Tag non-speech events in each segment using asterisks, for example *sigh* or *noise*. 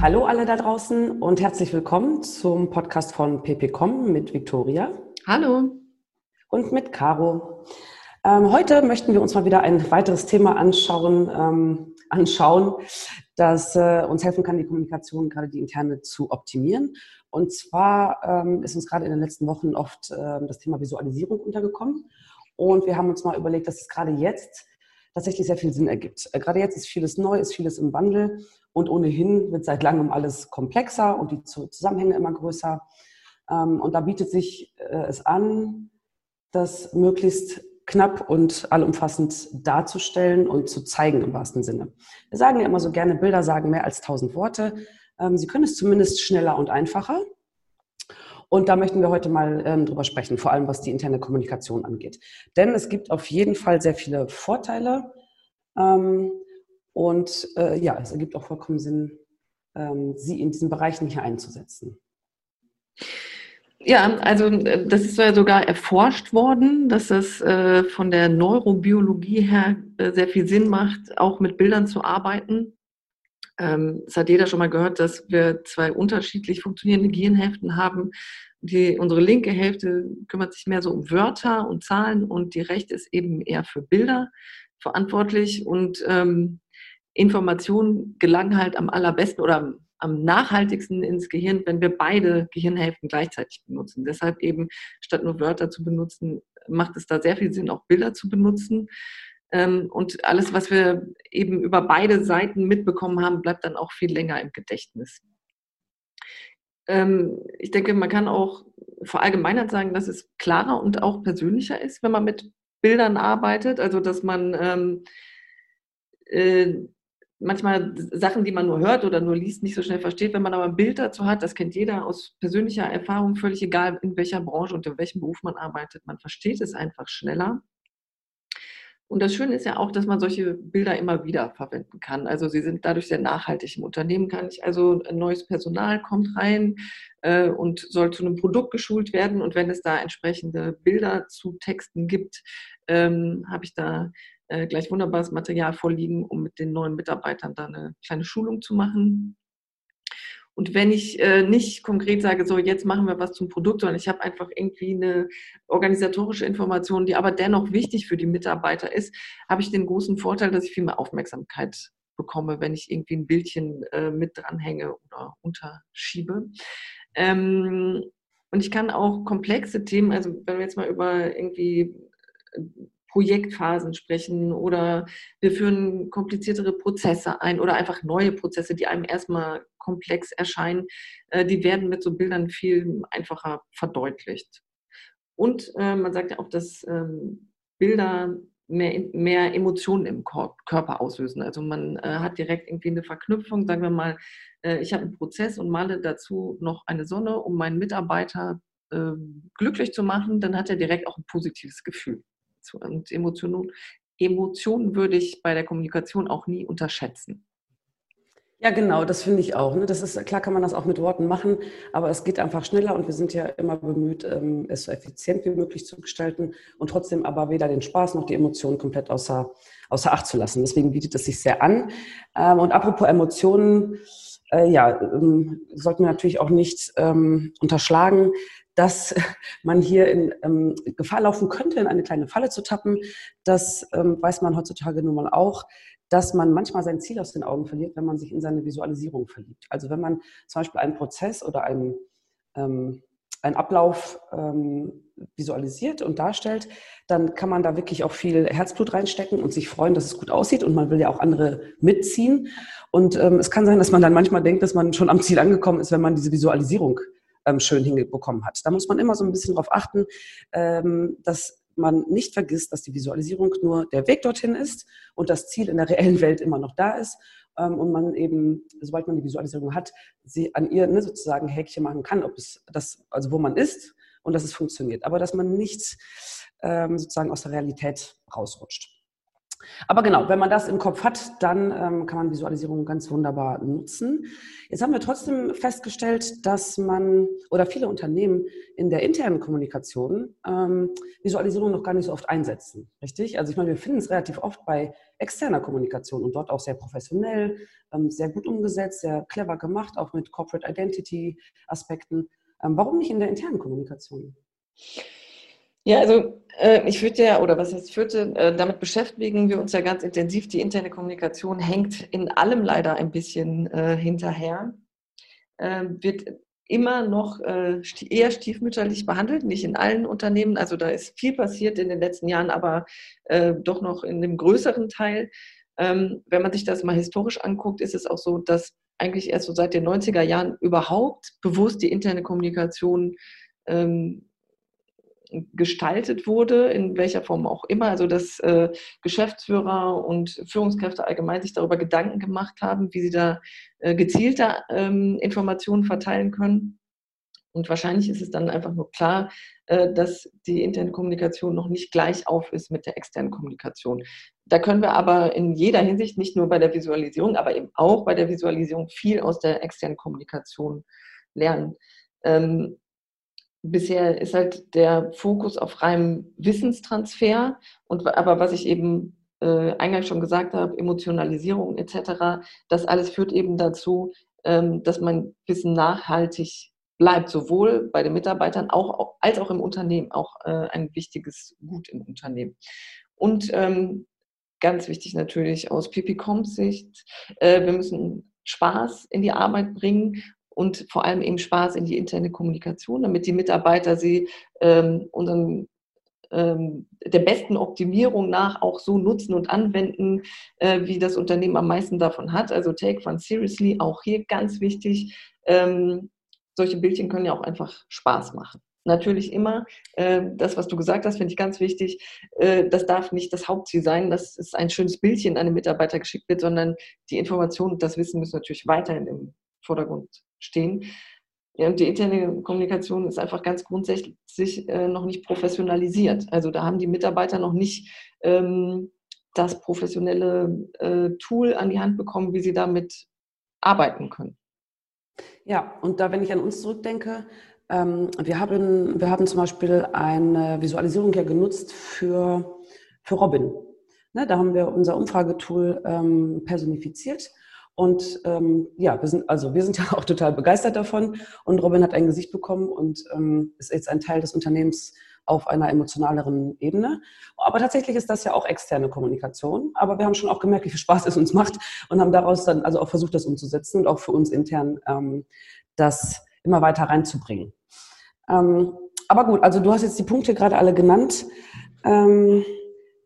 Hallo alle da draußen und herzlich willkommen zum Podcast von ppcom mit Viktoria. Hallo. Und mit Caro. Ähm, heute möchten wir uns mal wieder ein weiteres Thema anschauen, ähm, anschauen das äh, uns helfen kann, die Kommunikation, gerade die interne, zu optimieren. Und zwar ähm, ist uns gerade in den letzten Wochen oft äh, das Thema Visualisierung untergekommen. Und wir haben uns mal überlegt, dass es gerade jetzt tatsächlich sehr viel Sinn ergibt. Äh, gerade jetzt ist vieles neu, ist vieles im Wandel und ohnehin wird seit langem alles komplexer und die Zusammenhänge immer größer. Ähm, und da bietet sich äh, es an, das möglichst knapp und allumfassend darzustellen und zu zeigen im wahrsten Sinne. Wir sagen ja immer so gerne, Bilder sagen mehr als tausend Worte. Ähm, sie können es zumindest schneller und einfacher. Und da möchten wir heute mal ähm, drüber sprechen, vor allem was die interne Kommunikation angeht. Denn es gibt auf jeden Fall sehr viele Vorteile. Ähm, und äh, ja, es ergibt auch vollkommen Sinn, ähm, sie in diesen Bereichen hier einzusetzen. Ja, also äh, das ist ja sogar erforscht worden, dass es äh, von der Neurobiologie her äh, sehr viel Sinn macht, auch mit Bildern zu arbeiten. Ähm, es hat jeder schon mal gehört, dass wir zwei unterschiedlich funktionierende Gehirnhälften haben. Die, unsere linke Hälfte kümmert sich mehr so um Wörter und Zahlen und die rechte ist eben eher für Bilder verantwortlich. Und ähm, Informationen gelangen halt am allerbesten oder am nachhaltigsten ins Gehirn, wenn wir beide Gehirnhälften gleichzeitig benutzen. Deshalb eben, statt nur Wörter zu benutzen, macht es da sehr viel Sinn, auch Bilder zu benutzen. Ähm, und alles, was wir eben über beide Seiten mitbekommen haben, bleibt dann auch viel länger im Gedächtnis. Ähm, ich denke, man kann auch verallgemeinert sagen, dass es klarer und auch persönlicher ist, wenn man mit Bildern arbeitet. Also, dass man ähm, äh, manchmal Sachen, die man nur hört oder nur liest, nicht so schnell versteht. Wenn man aber ein Bild dazu hat, das kennt jeder aus persönlicher Erfahrung, völlig egal, in welcher Branche und in welchem Beruf man arbeitet, man versteht es einfach schneller. Und das Schöne ist ja auch, dass man solche Bilder immer wieder verwenden kann. Also sie sind dadurch sehr nachhaltig im Unternehmen. Kann ich also ein neues Personal kommt rein äh, und soll zu einem Produkt geschult werden. Und wenn es da entsprechende Bilder zu Texten gibt, ähm, habe ich da äh, gleich wunderbares Material vorliegen, um mit den neuen Mitarbeitern da eine kleine Schulung zu machen. Und wenn ich äh, nicht konkret sage, so jetzt machen wir was zum Produkt, sondern ich habe einfach irgendwie eine organisatorische Information, die aber dennoch wichtig für die Mitarbeiter ist, habe ich den großen Vorteil, dass ich viel mehr Aufmerksamkeit bekomme, wenn ich irgendwie ein Bildchen äh, mit dranhänge oder unterschiebe. Ähm, und ich kann auch komplexe Themen, also wenn wir jetzt mal über irgendwie Projektphasen sprechen oder wir führen kompliziertere Prozesse ein oder einfach neue Prozesse, die einem erstmal komplex erscheinen, äh, die werden mit so Bildern viel einfacher verdeutlicht. Und äh, man sagt ja auch, dass ähm, Bilder mehr, mehr Emotionen im Körper auslösen. Also man äh, hat direkt irgendwie eine Verknüpfung, sagen wir mal, ich habe einen Prozess und male dazu noch eine Sonne, um meinen Mitarbeiter glücklich zu machen, dann hat er direkt auch ein positives Gefühl. Und Emotionen, Emotionen würde ich bei der Kommunikation auch nie unterschätzen. Ja, genau, das finde ich auch. Ne? Das ist klar, kann man das auch mit Worten machen, aber es geht einfach schneller und wir sind ja immer bemüht, ähm, es so effizient wie möglich zu gestalten und trotzdem aber weder den Spaß noch die Emotionen komplett außer, außer Acht zu lassen. Deswegen bietet es sich sehr an. Ähm, und apropos Emotionen, äh, ja, ähm, sollten wir natürlich auch nicht unterschlagen, dass *laughs* man hier in ähm, Gefahr laufen könnte, in eine kleine Falle zu tappen. Das ähm, weiß man heutzutage nun mal auch, dass man manchmal sein Ziel aus den Augen verliert, wenn man sich in seine Visualisierung verliebt. Also wenn man zum Beispiel einen Prozess oder einen, ähm, einen Ablauf ähm, visualisiert und darstellt, dann kann man da wirklich auch viel Herzblut reinstecken und sich freuen, dass es gut aussieht und man will ja auch andere mitziehen. Und ähm, es kann sein, dass man dann manchmal denkt, dass man schon am Ziel angekommen ist, wenn man diese Visualisierung ähm, schön hinbekommen hat. Da muss man immer so ein bisschen darauf achten, ähm, dass man nicht vergisst, dass die Visualisierung nur der Weg dorthin ist und das Ziel in der reellen Welt immer noch da ist ähm, und man eben, sobald man die Visualisierung hat, sie an ihr ne, sozusagen Häkchen machen kann, ob es das, also wo man ist und dass es funktioniert, aber dass man nicht ähm, sozusagen aus der Realität rausrutscht. Aber genau, wenn man das im Kopf hat, dann ähm, kann man Visualisierung ganz wunderbar nutzen. Jetzt haben wir trotzdem festgestellt, dass man oder viele Unternehmen in der internen Kommunikation ähm, Visualisierung noch gar nicht so oft einsetzen. Richtig? Also ich meine, wir finden es relativ oft bei externer Kommunikation und dort auch sehr professionell, ähm, sehr gut umgesetzt, sehr clever gemacht, auch mit Corporate Identity Aspekten. Ähm, warum nicht in der internen Kommunikation? Ja, also äh, ich würde ja, oder was heißt führte, äh, damit beschäftigen wir uns ja ganz intensiv. Die interne Kommunikation hängt in allem leider ein bisschen äh, hinterher, äh, wird immer noch äh, eher stiefmütterlich behandelt, nicht in allen Unternehmen. Also da ist viel passiert in den letzten Jahren, aber äh, doch noch in dem größeren Teil. Ähm, wenn man sich das mal historisch anguckt, ist es auch so, dass eigentlich erst so seit den 90er Jahren überhaupt bewusst die interne Kommunikation ähm, gestaltet wurde, in welcher Form auch immer. Also dass äh, Geschäftsführer und Führungskräfte allgemein sich darüber Gedanken gemacht haben, wie sie da äh, gezielter ähm, Informationen verteilen können. Und wahrscheinlich ist es dann einfach nur klar, äh, dass die interne Kommunikation noch nicht gleich auf ist mit der externen Kommunikation. Da können wir aber in jeder Hinsicht, nicht nur bei der Visualisierung, aber eben auch bei der Visualisierung viel aus der externen Kommunikation lernen. Ähm, bisher ist halt der Fokus auf reinem Wissenstransfer und aber was ich eben äh, eingangs schon gesagt habe, Emotionalisierung etc., das alles führt eben dazu, ähm, dass mein Wissen nachhaltig bleibt, sowohl bei den Mitarbeitern auch, als auch im Unternehmen, auch äh, ein wichtiges Gut im Unternehmen. Und ähm, ganz wichtig natürlich aus PPComs Sicht, äh, wir müssen Spaß in die Arbeit bringen und vor allem eben Spaß in die interne Kommunikation, damit die Mitarbeiter sie ähm, unseren ähm, der besten Optimierung nach auch so nutzen und anwenden, äh, wie das Unternehmen am meisten davon hat. Also take fun seriously, auch hier ganz wichtig. Ähm, solche Bildchen können ja auch einfach Spaß machen. Natürlich immer, äh, das, was du gesagt hast, finde ich ganz wichtig. Äh, das darf nicht das Hauptziel sein, dass es ein schönes Bildchen an den Mitarbeiter geschickt wird, sondern die Informationen und das Wissen müssen natürlich weiterhin im Vordergrund stehen. Ja, und die interne Kommunikation ist einfach ganz grundsätzlich äh, noch nicht professionalisiert. Also da haben die Mitarbeiter noch nicht ähm, das professionelle äh, Tool an die Hand bekommen, wie sie damit arbeiten können. Ja, und da, wenn ich an uns zurückdenke, ähm, wir, haben, wir haben zum Beispiel eine Visualisierung ja genutzt für, für Robin. Ne, da haben wir unser Umfragetool ähm, personifiziert und ähm, ja, wir sind, also wir sind *laughs* ja auch total begeistert davon. Und Robin hat ein Gesicht bekommen und ähm, ist jetzt ein Teil des Unternehmens auf einer emotionaleren Ebene. Aber tatsächlich ist das ja auch externe Kommunikation. Aber wir haben schon auch gemerkt, wie viel Spaß es uns macht und haben daraus dann also auch versucht, das umzusetzen und auch für uns intern ähm, das immer weiter reinzubringen. Ähm, aber gut, also du hast jetzt die Punkte gerade alle genannt. Ähm,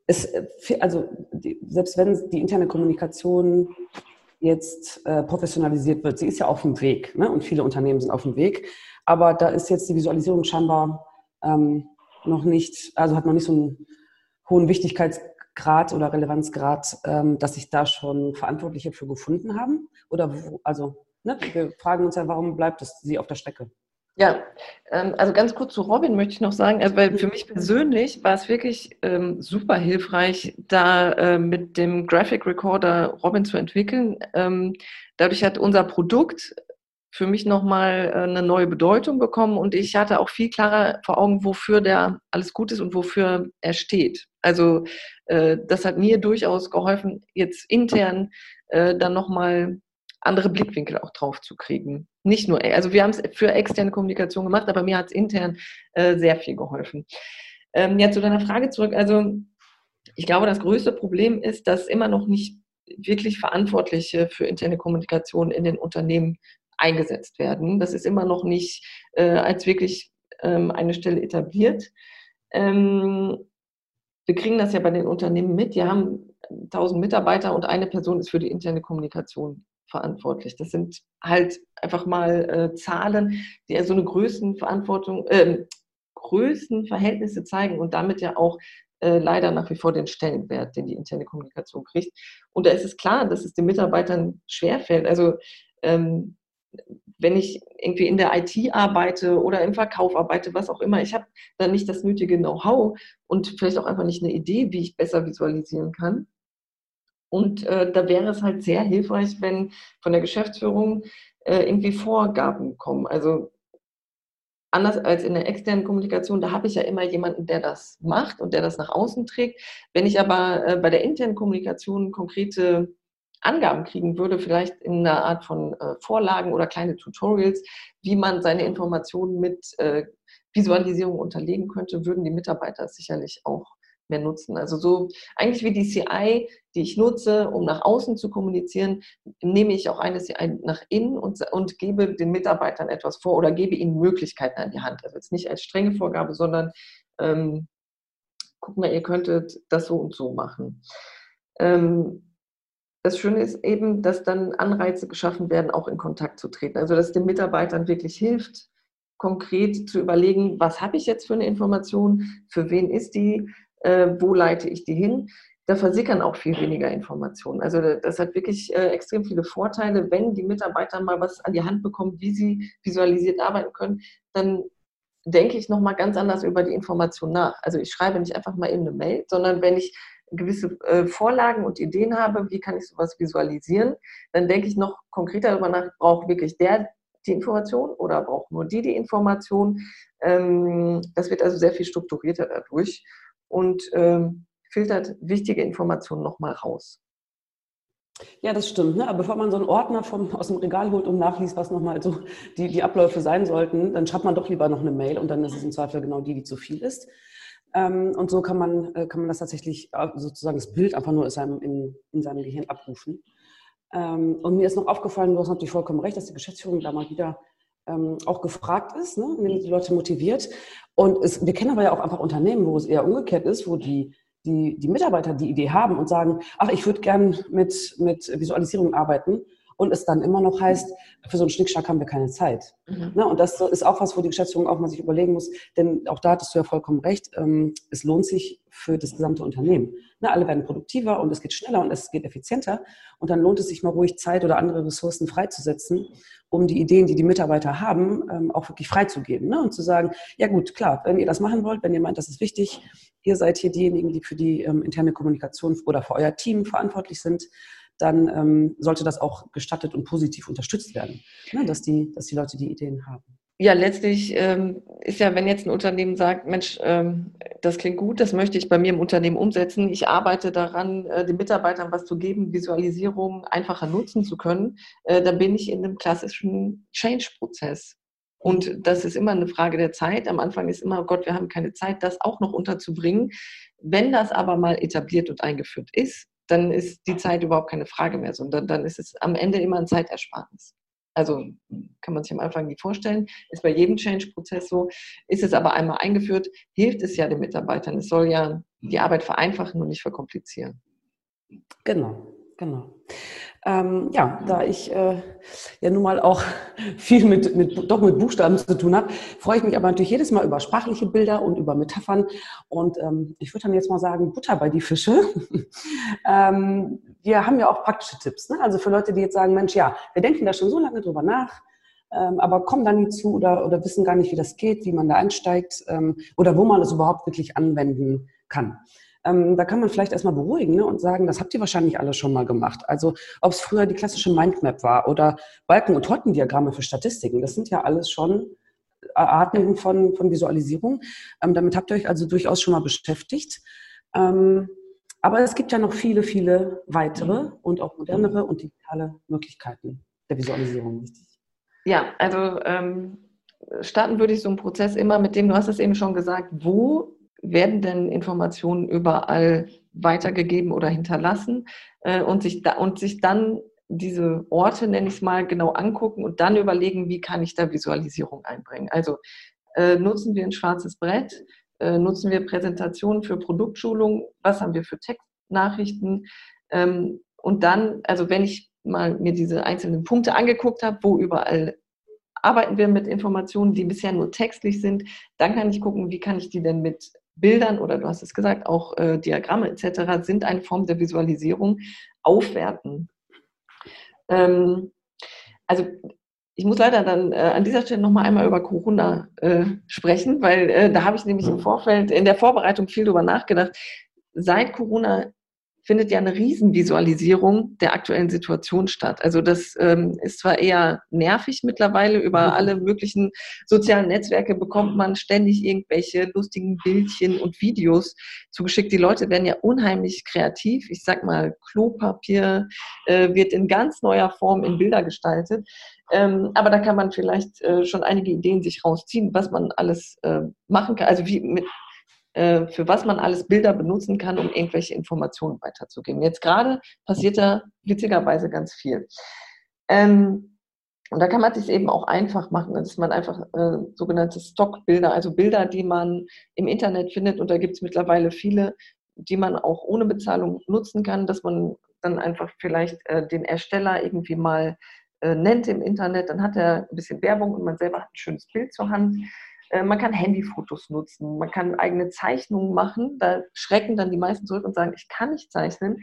es, also die, selbst wenn die interne Kommunikation jetzt äh, professionalisiert wird. Sie ist ja auf dem Weg ne? und viele Unternehmen sind auf dem Weg. Aber da ist jetzt die Visualisierung scheinbar ähm, noch nicht, also hat noch nicht so einen hohen Wichtigkeitsgrad oder Relevanzgrad, ähm, dass sich da schon Verantwortliche für gefunden haben. Oder wo, also ne? wir fragen uns ja, warum bleibt es sie auf der Strecke? Ja, ähm, also ganz kurz zu Robin möchte ich noch sagen, also weil für mich persönlich war es wirklich ähm, super hilfreich, da äh, mit dem Graphic Recorder Robin zu entwickeln. Ähm, dadurch hat unser Produkt für mich nochmal äh, eine neue Bedeutung bekommen und ich hatte auch viel klarer vor Augen, wofür der alles gut ist und wofür er steht. Also äh, das hat mir durchaus geholfen, jetzt intern äh, dann nochmal andere Blickwinkel auch drauf zu kriegen. Nicht nur, also wir haben es für externe Kommunikation gemacht, aber mir hat es intern äh, sehr viel geholfen. Ähm, ja, zu deiner Frage zurück. Also ich glaube, das größte Problem ist, dass immer noch nicht wirklich Verantwortliche für interne Kommunikation in den Unternehmen eingesetzt werden. Das ist immer noch nicht äh, als wirklich ähm, eine Stelle etabliert. Ähm, wir kriegen das ja bei den Unternehmen mit. Die haben 1000 Mitarbeiter und eine Person ist für die interne Kommunikation verantwortlich. Das sind halt einfach mal äh, Zahlen, die ja so eine Größenverantwortung, äh, Größenverhältnisse zeigen und damit ja auch äh, leider nach wie vor den Stellenwert, den die interne Kommunikation kriegt. Und da ist es klar, dass es den Mitarbeitern schwerfällt. Also ähm, wenn ich irgendwie in der IT arbeite oder im Verkauf arbeite, was auch immer, ich habe dann nicht das nötige Know-how und vielleicht auch einfach nicht eine Idee, wie ich besser visualisieren kann. Und äh, da wäre es halt sehr hilfreich, wenn von der Geschäftsführung äh, irgendwie Vorgaben kommen. Also anders als in der externen Kommunikation, da habe ich ja immer jemanden, der das macht und der das nach außen trägt. Wenn ich aber äh, bei der internen Kommunikation konkrete Angaben kriegen würde, vielleicht in einer Art von äh, Vorlagen oder kleine Tutorials, wie man seine Informationen mit äh, Visualisierung unterlegen könnte, würden die Mitarbeiter sicherlich auch mehr nutzen. Also so eigentlich wie die CI, die ich nutze, um nach außen zu kommunizieren, nehme ich auch eine CI nach innen und, und gebe den Mitarbeitern etwas vor oder gebe ihnen Möglichkeiten an die Hand. Also jetzt nicht als strenge Vorgabe, sondern ähm, guck mal, ihr könntet das so und so machen. Ähm, das Schöne ist eben, dass dann Anreize geschaffen werden, auch in Kontakt zu treten. Also dass es den Mitarbeitern wirklich hilft, konkret zu überlegen, was habe ich jetzt für eine Information, für wen ist die, äh, wo leite ich die hin. Da versickern auch viel weniger Informationen. Also das hat wirklich äh, extrem viele Vorteile. Wenn die Mitarbeiter mal was an die Hand bekommen, wie sie visualisiert arbeiten können, dann denke ich nochmal ganz anders über die Information nach. Also ich schreibe nicht einfach mal eben eine Mail, sondern wenn ich gewisse äh, Vorlagen und Ideen habe, wie kann ich sowas visualisieren, dann denke ich noch konkreter darüber nach, braucht wirklich der die Information oder braucht nur die die Information. Ähm, das wird also sehr viel strukturierter dadurch und ähm, filtert wichtige Informationen nochmal raus. Ja, das stimmt. Ne? Aber bevor man so einen Ordner vom, aus dem Regal holt und nachliest, was nochmal so die, die Abläufe sein sollten, dann schreibt man doch lieber noch eine Mail und dann ist es im Zweifel genau die, die zu viel ist. Ähm, und so kann man, äh, kann man das tatsächlich äh, sozusagen das Bild einfach nur in seinem, in, in seinem Gehirn abrufen. Ähm, und mir ist noch aufgefallen, du hast natürlich vollkommen recht, dass die Geschäftsführung da mal wieder ähm, auch gefragt ist, ne? indem die Leute motiviert. Und es, wir kennen aber ja auch einfach Unternehmen, wo es eher umgekehrt ist, wo die, die, die Mitarbeiter die Idee haben und sagen, ach, ich würde gern mit, mit Visualisierung arbeiten und es dann immer noch heißt, für so einen Schnickschnack haben wir keine Zeit. Mhm. Ne? Und das ist auch was, wo die Geschäftsführung auch mal sich überlegen muss, denn auch da hattest du ja vollkommen recht, ähm, es lohnt sich für das gesamte Unternehmen. Ne? Alle werden produktiver und es geht schneller und es geht effizienter und dann lohnt es sich mal ruhig Zeit oder andere Ressourcen freizusetzen, um die Ideen, die die Mitarbeiter haben, ähm, auch wirklich freizugeben ne? und zu sagen, ja gut, klar, wenn ihr das machen wollt, wenn ihr meint, das ist wichtig, ihr seid hier diejenigen, die für die ähm, interne Kommunikation oder für euer Team verantwortlich sind, dann ähm, sollte das auch gestattet und positiv unterstützt werden, ne? dass, die, dass die Leute die Ideen haben. Ja, letztlich ähm, ist ja, wenn jetzt ein Unternehmen sagt, Mensch, ähm, das klingt gut, das möchte ich bei mir im Unternehmen umsetzen, ich arbeite daran, äh, den Mitarbeitern was zu geben, Visualisierung einfacher nutzen zu können, äh, dann bin ich in einem klassischen Change-Prozess. Und das ist immer eine Frage der Zeit. Am Anfang ist immer, oh Gott, wir haben keine Zeit, das auch noch unterzubringen. Wenn das aber mal etabliert und eingeführt ist, dann ist die Zeit überhaupt keine Frage mehr, sondern dann ist es am Ende immer ein Zeitersparnis. Also kann man sich am Anfang nicht vorstellen, ist bei jedem Change-Prozess so. Ist es aber einmal eingeführt, hilft es ja den Mitarbeitern. Es soll ja die Arbeit vereinfachen und nicht verkomplizieren. Genau, genau. Ähm, ja, da ich äh, ja nun mal auch *laughs* viel mit, mit, doch mit Buchstaben zu tun habe, freue ich mich aber natürlich jedes Mal über sprachliche Bilder und über Metaphern. Und ähm, ich würde dann jetzt mal sagen, Butter bei die Fische. *laughs* ähm, wir haben ja auch praktische Tipps. Ne? Also für Leute, die jetzt sagen, Mensch, ja, wir denken da schon so lange drüber nach, ähm, aber kommen da nie zu oder, oder wissen gar nicht, wie das geht, wie man da einsteigt ähm, oder wo man es überhaupt wirklich anwenden kann ähm, da kann man vielleicht erstmal beruhigen ne, und sagen, das habt ihr wahrscheinlich alle schon mal gemacht. Also ob es früher die klassische Mindmap war oder Balken- und Tortendiagramme für Statistiken, das sind ja alles schon Arten von, von Visualisierung. Ähm, damit habt ihr euch also durchaus schon mal beschäftigt. Ähm, aber es gibt ja noch viele, viele weitere und auch modernere und digitale Möglichkeiten der Visualisierung. Ja, also ähm, starten würde ich so einen Prozess immer mit dem, du hast es eben schon gesagt, wo werden denn Informationen überall weitergegeben oder hinterlassen? Äh, und, sich da, und sich dann diese Orte, nenne ich es mal, genau angucken und dann überlegen, wie kann ich da Visualisierung einbringen. Also äh, nutzen wir ein schwarzes Brett, äh, nutzen wir Präsentationen für Produktschulung, was haben wir für Textnachrichten? Ähm, und dann, also wenn ich mal mir diese einzelnen Punkte angeguckt habe, wo überall arbeiten wir mit Informationen, die bisher nur textlich sind, dann kann ich gucken, wie kann ich die denn mit Bildern oder du hast es gesagt, auch äh, Diagramme etc. sind eine Form der Visualisierung aufwerten. Ähm, also ich muss leider dann äh, an dieser Stelle nochmal einmal über Corona äh, sprechen, weil äh, da habe ich nämlich im Vorfeld, in der Vorbereitung viel drüber nachgedacht. Seit Corona findet ja eine Riesenvisualisierung der aktuellen Situation statt. Also das ähm, ist zwar eher nervig mittlerweile, über alle möglichen sozialen Netzwerke bekommt man ständig irgendwelche lustigen Bildchen und Videos zugeschickt. Die Leute werden ja unheimlich kreativ. Ich sag mal, Klopapier äh, wird in ganz neuer Form in Bilder gestaltet. Ähm, aber da kann man vielleicht äh, schon einige Ideen sich rausziehen, was man alles äh, machen kann. Also wie mit für was man alles Bilder benutzen kann, um irgendwelche Informationen weiterzugeben. Jetzt gerade passiert da witzigerweise ganz viel. Ähm, und da kann man sich eben auch einfach machen, dass man einfach äh, sogenannte Stockbilder, also Bilder, die man im Internet findet, und da gibt es mittlerweile viele, die man auch ohne Bezahlung nutzen kann, dass man dann einfach vielleicht äh, den Ersteller irgendwie mal äh, nennt im Internet, dann hat er ein bisschen Werbung und man selber hat ein schönes Bild zur Hand. Äh, man kann Handyfotos nutzen, man kann eigene Zeichnungen machen. Da schrecken dann die meisten zurück und sagen, ich kann nicht zeichnen.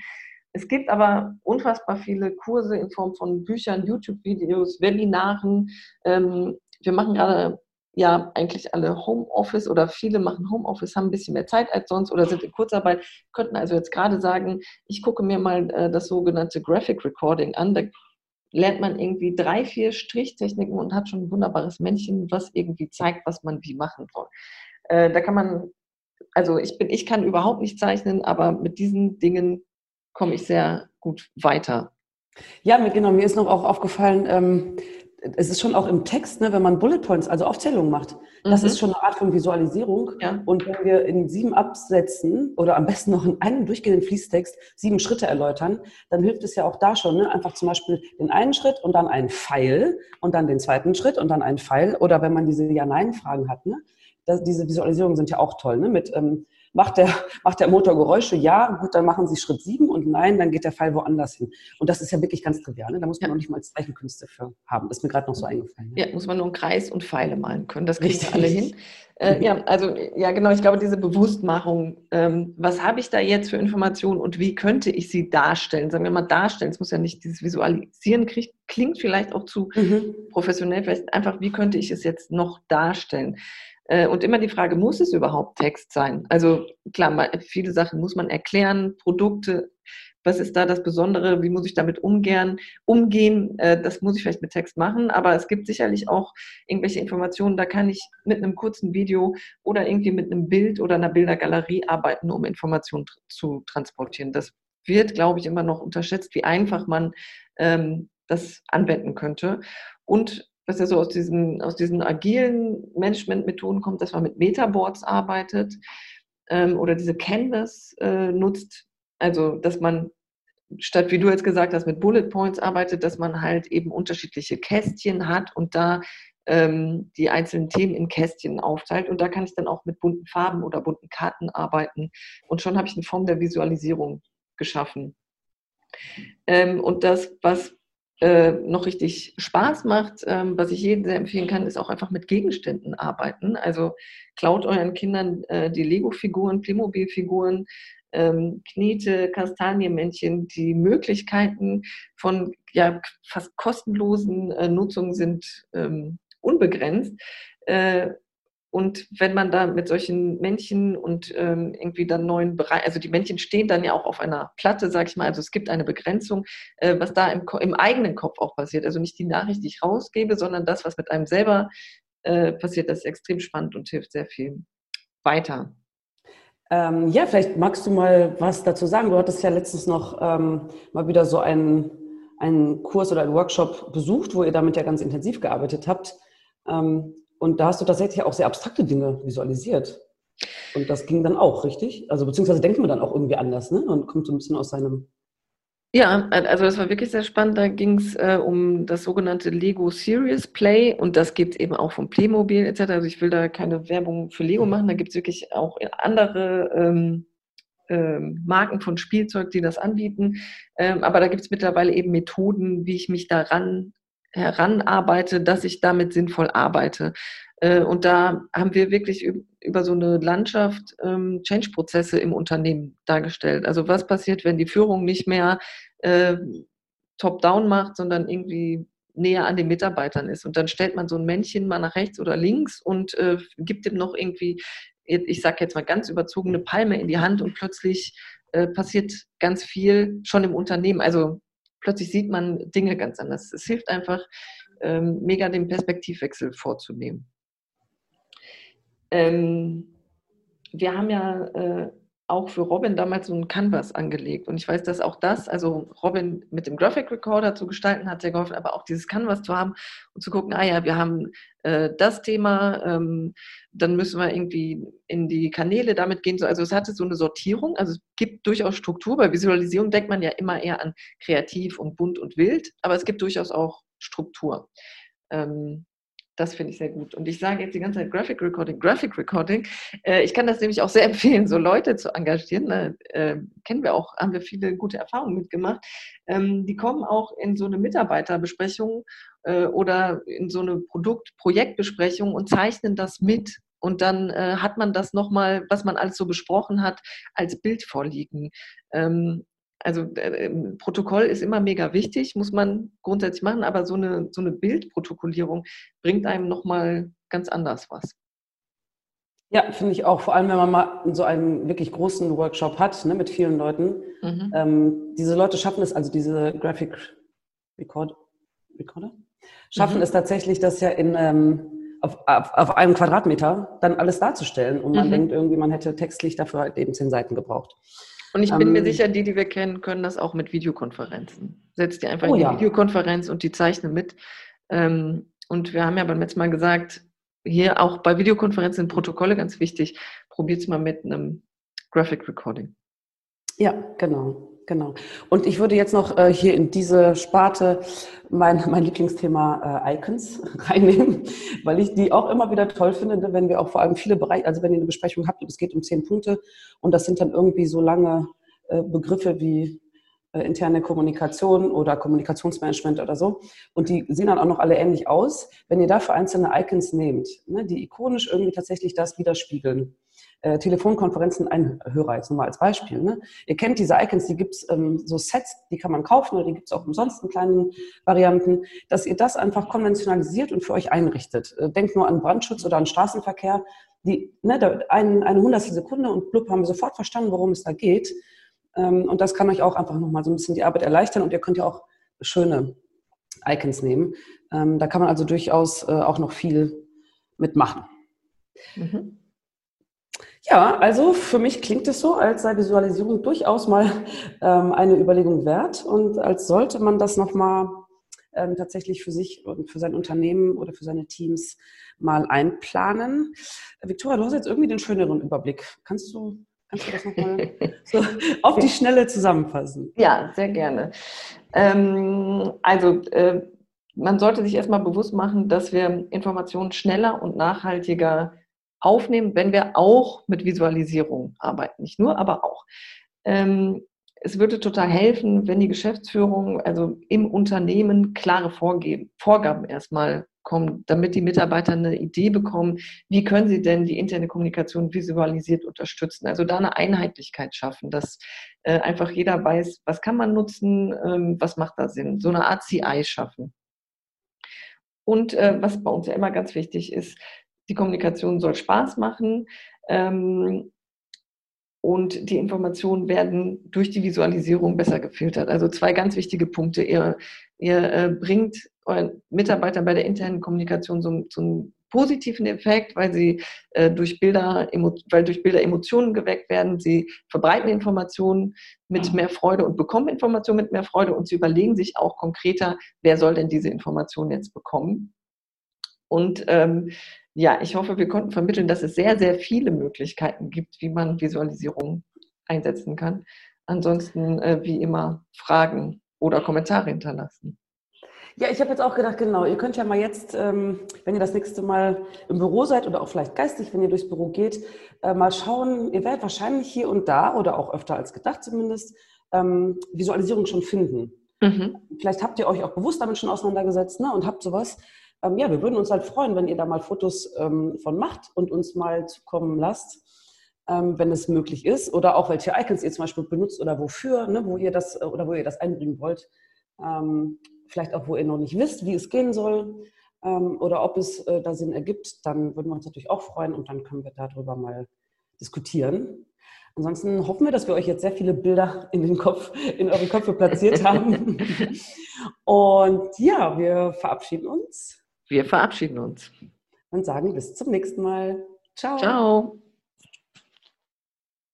Es gibt aber unfassbar viele Kurse in Form von Büchern, YouTube-Videos, Webinaren. Ähm, wir machen gerade ja eigentlich alle Homeoffice oder viele machen Homeoffice, haben ein bisschen mehr Zeit als sonst oder sind in Kurzarbeit, könnten also jetzt gerade sagen, ich gucke mir mal äh, das sogenannte Graphic Recording an. Da lernt man irgendwie drei, vier Strichtechniken und hat schon ein wunderbares Männchen, was irgendwie zeigt, was man wie machen soll. Äh, da kann man, also ich bin, ich kann überhaupt nicht zeichnen, aber mit diesen Dingen komme ich sehr gut weiter. Ja, genau, mir ist noch auch aufgefallen, ähm, es ist schon auch im Text, ne, wenn man Bullet Points, also Aufzählungen macht, das mhm. ist schon eine Art von Visualisierung. Ja. Und wenn wir in sieben Absätzen oder am besten noch in einem durchgehenden Fließtext sieben Schritte erläutern, dann hilft es ja auch da schon, ne, einfach zum Beispiel den einen Schritt und dann einen Pfeil und dann den zweiten Schritt und dann einen Pfeil. Oder wenn man diese Ja-Nein-Fragen hat, ne, das, diese Visualisierungen sind ja auch toll, ne, mit ähm, Macht der, macht der Motor Geräusche? Ja, gut, dann machen Sie Schritt sieben und nein, dann geht der Pfeil woanders hin. Und das ist ja wirklich ganz trivial. Ne? Da muss man ja. noch nicht mal Zeichenkünste für haben. Das ist mir gerade noch so eingefallen. Ne? Ja, muss man nur einen Kreis und Pfeile malen können. Das kriegen wir alle hin. Äh, ja, also ja, genau. Ich glaube, diese Bewusstmachung, ähm, was habe ich da jetzt für Informationen und wie könnte ich sie darstellen? Sagen wir mal darstellen. Es muss ja nicht dieses Visualisieren kriegt, klingt vielleicht auch zu mhm. professionell. Vielleicht einfach, wie könnte ich es jetzt noch darstellen? Äh, und immer die Frage, muss es überhaupt Text sein? Also klar, viele Sachen muss man erklären, Produkte, was ist da das Besondere, wie muss ich damit umgehen, umgehen, äh, das muss ich vielleicht mit Text machen, aber es gibt sicherlich auch irgendwelche Informationen, da kann ich mit einem kurzen Video oder irgendwie mit einem Bild oder einer Bildergalerie arbeiten, um Informationen zu transportieren. Das wird, glaube ich, immer noch unterschätzt, wie einfach man ähm, das anwenden könnte. Und was ja so aus diesen, aus diesen agilen Management-Methoden kommt, dass man mit Metaboards arbeitet ähm, oder diese Canvas äh, nutzt. Also, dass man statt, wie du jetzt gesagt hast, mit Bullet Points arbeitet, dass man halt eben unterschiedliche Kästchen hat und da ähm, die einzelnen Themen in Kästchen aufteilt. Und da kann ich dann auch mit bunten Farben oder bunten Karten arbeiten. Und schon habe ich eine Form der Visualisierung geschaffen. Ähm, und das, was äh, noch richtig Spaß macht, ähm, was ich jedem sehr empfehlen kann, ist auch einfach mit Gegenständen arbeiten. Also klaut euren Kindern äh, die Lego-Figuren, Playmobil-Figuren, ähm, Knete, Kastanienmännchen. Die Möglichkeiten von ja, fast kostenlosen äh, Nutzungen sind ähm, unbegrenzt. Äh, und wenn man da mit solchen Männchen und ähm, irgendwie dann neuen Bereich, also die Männchen stehen dann ja auch auf einer Platte, sag ich mal, also es gibt eine Begrenzung, äh, was da im, im, eigenen Kopf auch passiert. Also nicht die Nachricht, die ich rausgebe, sondern das, was mit einem selber äh, passiert, das ist extrem spannend und hilft sehr viel weiter. Ähm, ja, vielleicht magst du mal was dazu sagen. Du hattest ja letztens noch ähm, mal wieder so einen, einen Kurs oder einen Workshop besucht, wo ihr damit ja ganz intensiv gearbeitet habt. Ähm, und da hast du tatsächlich auch sehr abstrakte Dinge visualisiert. Und das ging dann auch, richtig? Also beziehungsweise denkt man dann auch irgendwie anders, ne? Und kommt so ein bisschen aus seinem. Ja, also das war wirklich sehr spannend. Da ging es äh, um das sogenannte Lego Serious Play und das gibt es eben auch vom Playmobil etc. Also ich will da keine Werbung für Lego machen, da gibt es wirklich auch andere ähm, ähm, Marken von Spielzeug, die das anbieten. Ähm, aber da gibt es mittlerweile eben Methoden, wie ich mich daran heranarbeite, dass ich damit sinnvoll arbeite. Äh, und da haben wir wirklich über so eine Landschaft ähm, Change-Prozesse im Unternehmen dargestellt. Also was passiert, wenn die Führung nicht mehr äh, top-down macht, sondern irgendwie näher an den Mitarbeitern ist. Und dann stellt man so ein Männchen mal nach rechts oder links und äh, gibt ihm noch irgendwie, ich sage jetzt mal ganz überzogene Palme in die Hand und plötzlich äh, passiert ganz viel schon im Unternehmen. Also plötzlich sieht man Dinge ganz anders. Es hilft einfach, ähm, mega den Perspektivwechsel vorzunehmen. Ähm, wir haben ja äh, auch für Robin damals so ein Canvas angelegt. Und ich weiß, dass auch das, also Robin mit dem Graphic Recorder zu gestalten, hat sehr geholfen, aber auch dieses Canvas zu haben und zu gucken, ah ja, wir haben äh, das Thema, ähm, dann müssen wir irgendwie in die Kanäle damit gehen. Also es hatte so eine Sortierung, also es gibt durchaus Struktur. Bei Visualisierung denkt man ja immer eher an kreativ und bunt und wild, aber es gibt durchaus auch Struktur. Ähm, das finde ich sehr gut. Und ich sage jetzt die ganze Zeit Graphic Recording, Graphic Recording. Äh, ich kann das nämlich auch sehr *laughs* empfehlen, so Leute zu engagieren. Ne? Äh, kennen wir auch, haben wir viele gute Erfahrungen mitgemacht. Ähm, die kommen auch in so eine Mitarbeiterbesprechung äh, oder in so eine Produkt Projektbesprechung und zeichnen das mit. Und dann äh, hat man das nochmal, was man alles so besprochen hat, als Bild vorliegen. Ähm, also äh, ähm, Protokoll ist immer mega wichtig, muss man grundsätzlich machen, aber so eine, so eine Bildprotokollierung bringt einem nochmal ganz anders was. Ja, finde ich auch. Vor allem, wenn man mal so einen wirklich großen Workshop hat, ne, mit vielen Leuten. Mhm. Ähm, diese Leute schaffen es, also diese Graphic Record, Recorder, schaffen mhm. es tatsächlich, das ja in, ähm, auf, auf, auf, einem Quadratmeter dann alles darzustellen. Und man mhm. denkt irgendwie, man hätte textlich dafür halt eben zehn Seiten gebraucht. Und ich bin ähm, mir sicher, die, die wir kennen, können das auch mit Videokonferenzen. Setzt dir einfach oh, in die ja. Videokonferenz und die zeichnen mit. Ähm, und wir haben ja beim letzten Mal gesagt, hier auch bei Videokonferenzen sind Protokolle ganz wichtig. Probiert es mal mit einem Graphic Recording. Ja, genau. Genau. Und ich würde jetzt noch äh, hier in diese Sparte mein, mein Lieblingsthema äh, Icons *laughs* reinnehmen, weil ich die auch immer wieder toll finde, ne, wenn wir auch vor allem viele Bereiche, also wenn ihr eine Besprechung habt und es geht um zehn Punkte und das sind dann irgendwie so lange äh, Begriffe wie äh, interne Kommunikation oder Kommunikationsmanagement oder so. Und die sehen dann auch noch alle ähnlich aus. Wenn ihr dafür einzelne Icons nehmt, ne, die ikonisch irgendwie tatsächlich das widerspiegeln, äh, Telefonkonferenzen ein Hörer jetzt nur mal als Beispiel. Ne? Ihr kennt diese Icons, die gibt's ähm, so Sets, die kann man kaufen oder die gibt's auch umsonst in kleinen Varianten, dass ihr das einfach konventionalisiert und für euch einrichtet. Äh, denkt nur an Brandschutz oder an Straßenverkehr. Die, ne, da, ein, eine hundertstel Sekunde und blub haben wir sofort verstanden, worum es da geht. Ähm, und das kann euch auch einfach nochmal so ein bisschen die Arbeit erleichtern und ihr könnt ja auch schöne Icons nehmen. Ähm, da kann man also durchaus äh, auch noch viel mitmachen. Mhm. Ja, also für mich klingt es so, als sei Visualisierung durchaus mal ähm, eine Überlegung wert und als sollte man das nochmal ähm, tatsächlich für sich und für sein Unternehmen oder für seine Teams mal einplanen. Victoria, du hast jetzt irgendwie den schöneren Überblick. Kannst du, kannst du das nochmal *laughs* so auf die Schnelle zusammenfassen? Ja, sehr gerne. Ähm, also äh, man sollte sich erstmal bewusst machen, dass wir Informationen schneller und nachhaltiger aufnehmen, wenn wir auch mit Visualisierung arbeiten. Nicht nur, aber auch. Ähm, es würde total helfen, wenn die Geschäftsführung, also im Unternehmen, klare Vorgeben, Vorgaben erstmal kommen, damit die Mitarbeiter eine Idee bekommen, wie können sie denn die interne Kommunikation visualisiert unterstützen. Also da eine Einheitlichkeit schaffen, dass äh, einfach jeder weiß, was kann man nutzen, ähm, was macht da Sinn. So eine Art CI schaffen. Und äh, was bei uns ja immer ganz wichtig ist, die Kommunikation soll Spaß machen. Ähm, und die Informationen werden durch die Visualisierung besser gefiltert. Also zwei ganz wichtige Punkte. Ihr, ihr äh, bringt euren Mitarbeitern bei der internen Kommunikation so, so einen positiven Effekt, weil sie äh, durch Bilder, weil durch Bilder Emotionen geweckt werden. Sie verbreiten Informationen mit mehr Freude und bekommen Informationen mit mehr Freude und sie überlegen sich auch konkreter, wer soll denn diese Informationen jetzt bekommen. Und ähm, ja, ich hoffe, wir konnten vermitteln, dass es sehr, sehr viele Möglichkeiten gibt, wie man Visualisierung einsetzen kann. Ansonsten, äh, wie immer, Fragen oder Kommentare hinterlassen. Ja, ich habe jetzt auch gedacht, genau, ihr könnt ja mal jetzt, ähm, wenn ihr das nächste Mal im Büro seid oder auch vielleicht geistig, wenn ihr durchs Büro geht, äh, mal schauen, ihr werdet wahrscheinlich hier und da oder auch öfter als gedacht zumindest ähm, Visualisierung schon finden. Mhm. Vielleicht habt ihr euch auch bewusst damit schon auseinandergesetzt ne, und habt sowas ähm, ja, wir würden uns halt freuen, wenn ihr da mal Fotos ähm, von macht und uns mal zukommen lasst, ähm, wenn es möglich ist. Oder auch welche Icons ihr zum Beispiel benutzt oder wofür, ne, wo ihr das äh, oder wo ihr das einbringen wollt. Ähm, vielleicht auch, wo ihr noch nicht wisst, wie es gehen soll ähm, oder ob es äh, da Sinn ergibt, dann würden wir uns natürlich auch freuen und dann können wir darüber mal diskutieren. Ansonsten hoffen wir, dass wir euch jetzt sehr viele Bilder in den Kopf, in eure Köpfe platziert haben. *laughs* Und ja, wir verabschieden uns. Wir verabschieden uns. Und sagen bis zum nächsten Mal. Ciao. Ciao.